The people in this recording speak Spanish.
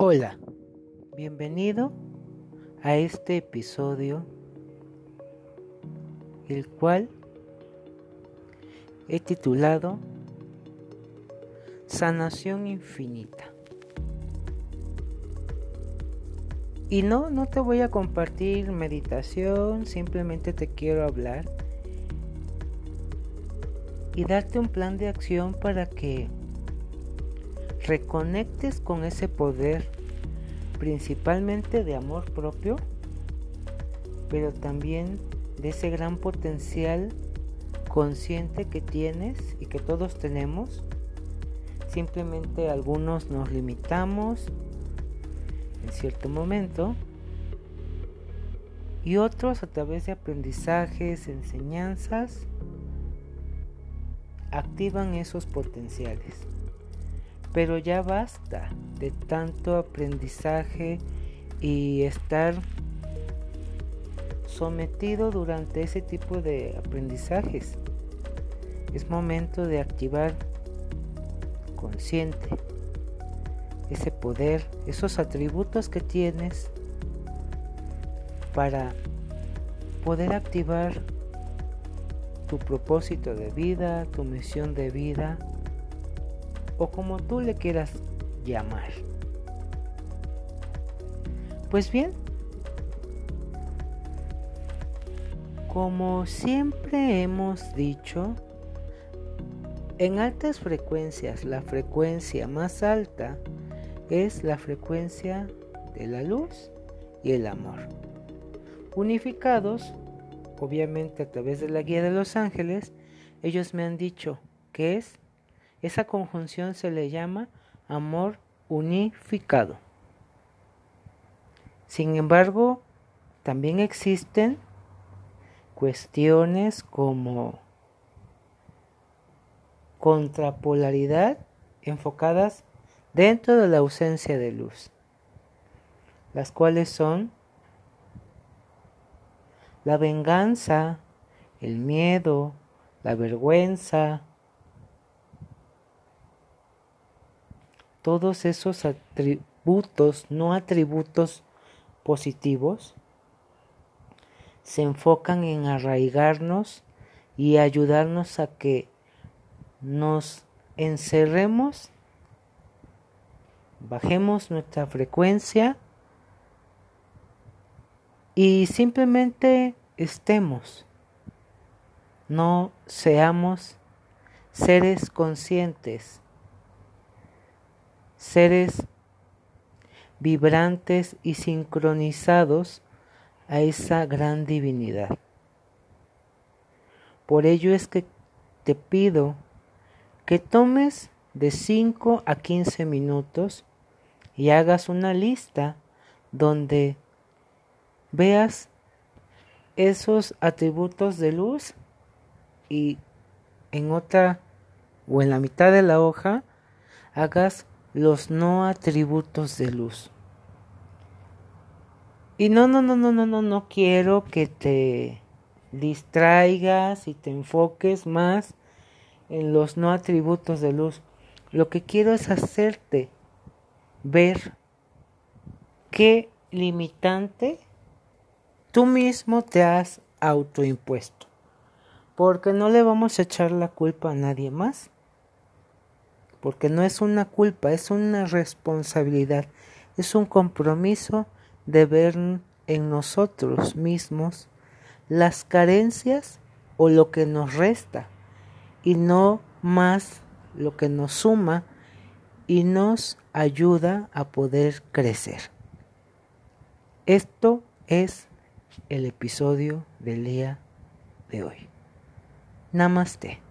Hola, bienvenido a este episodio, el cual he titulado Sanación Infinita. Y no, no te voy a compartir meditación, simplemente te quiero hablar y darte un plan de acción para que reconectes con ese poder, principalmente de amor propio, pero también de ese gran potencial consciente que tienes y que todos tenemos. Simplemente algunos nos limitamos en cierto momento y otros a través de aprendizajes, enseñanzas, activan esos potenciales. Pero ya basta de tanto aprendizaje y estar sometido durante ese tipo de aprendizajes. Es momento de activar consciente ese poder, esos atributos que tienes para poder activar tu propósito de vida, tu misión de vida o como tú le quieras llamar. Pues bien, como siempre hemos dicho, en altas frecuencias la frecuencia más alta es la frecuencia de la luz y el amor. Unificados, obviamente a través de la guía de los ángeles, ellos me han dicho que es esa conjunción se le llama amor unificado. Sin embargo, también existen cuestiones como contrapolaridad enfocadas dentro de la ausencia de luz, las cuales son la venganza, el miedo, la vergüenza, todos esos atributos, no atributos positivos, se enfocan en arraigarnos y ayudarnos a que nos encerremos, bajemos nuestra frecuencia y simplemente estemos, no seamos seres conscientes seres vibrantes y sincronizados a esa gran divinidad. Por ello es que te pido que tomes de 5 a 15 minutos y hagas una lista donde veas esos atributos de luz y en otra o en la mitad de la hoja hagas los no atributos de luz. Y no, no, no, no, no, no, no quiero que te distraigas y te enfoques más en los no atributos de luz. Lo que quiero es hacerte ver qué limitante tú mismo te has autoimpuesto. Porque no le vamos a echar la culpa a nadie más porque no es una culpa, es una responsabilidad, es un compromiso de ver en nosotros mismos las carencias o lo que nos resta y no más lo que nos suma y nos ayuda a poder crecer. Esto es el episodio del día de hoy. Namaste.